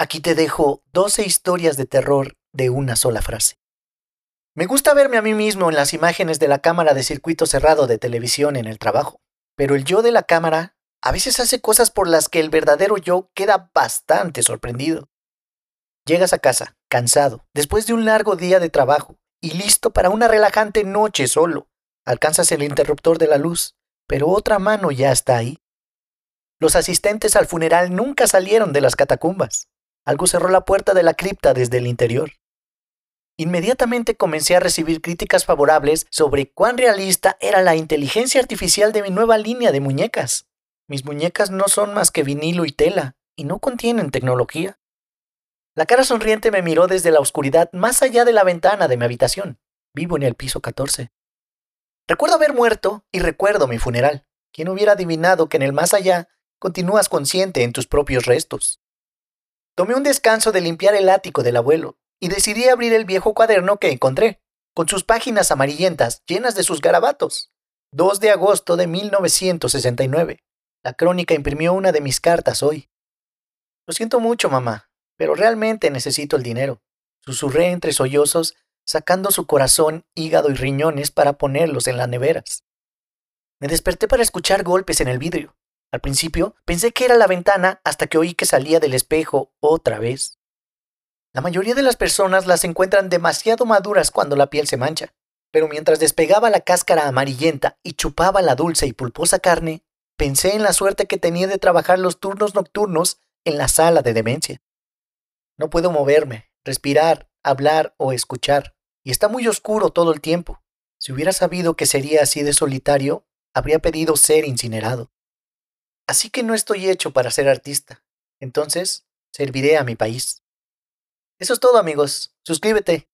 Aquí te dejo 12 historias de terror de una sola frase. Me gusta verme a mí mismo en las imágenes de la cámara de circuito cerrado de televisión en el trabajo, pero el yo de la cámara a veces hace cosas por las que el verdadero yo queda bastante sorprendido. Llegas a casa, cansado, después de un largo día de trabajo, y listo para una relajante noche solo. Alcanzas el interruptor de la luz, pero otra mano ya está ahí. Los asistentes al funeral nunca salieron de las catacumbas. Algo cerró la puerta de la cripta desde el interior. Inmediatamente comencé a recibir críticas favorables sobre cuán realista era la inteligencia artificial de mi nueva línea de muñecas. Mis muñecas no son más que vinilo y tela, y no contienen tecnología. La cara sonriente me miró desde la oscuridad más allá de la ventana de mi habitación. Vivo en el piso 14. Recuerdo haber muerto y recuerdo mi funeral. ¿Quién hubiera adivinado que en el más allá continúas consciente en tus propios restos? Tomé un descanso de limpiar el ático del abuelo y decidí abrir el viejo cuaderno que encontré, con sus páginas amarillentas llenas de sus garabatos. 2 de agosto de 1969. La crónica imprimió una de mis cartas hoy. Lo siento mucho, mamá, pero realmente necesito el dinero. Susurré entre sollozos, sacando su corazón, hígado y riñones para ponerlos en las neveras. Me desperté para escuchar golpes en el vidrio. Al principio pensé que era la ventana hasta que oí que salía del espejo otra vez. La mayoría de las personas las encuentran demasiado maduras cuando la piel se mancha, pero mientras despegaba la cáscara amarillenta y chupaba la dulce y pulposa carne, pensé en la suerte que tenía de trabajar los turnos nocturnos en la sala de demencia. No puedo moverme, respirar, hablar o escuchar, y está muy oscuro todo el tiempo. Si hubiera sabido que sería así de solitario, habría pedido ser incinerado. Así que no estoy hecho para ser artista. Entonces, serviré a mi país. Eso es todo amigos. Suscríbete.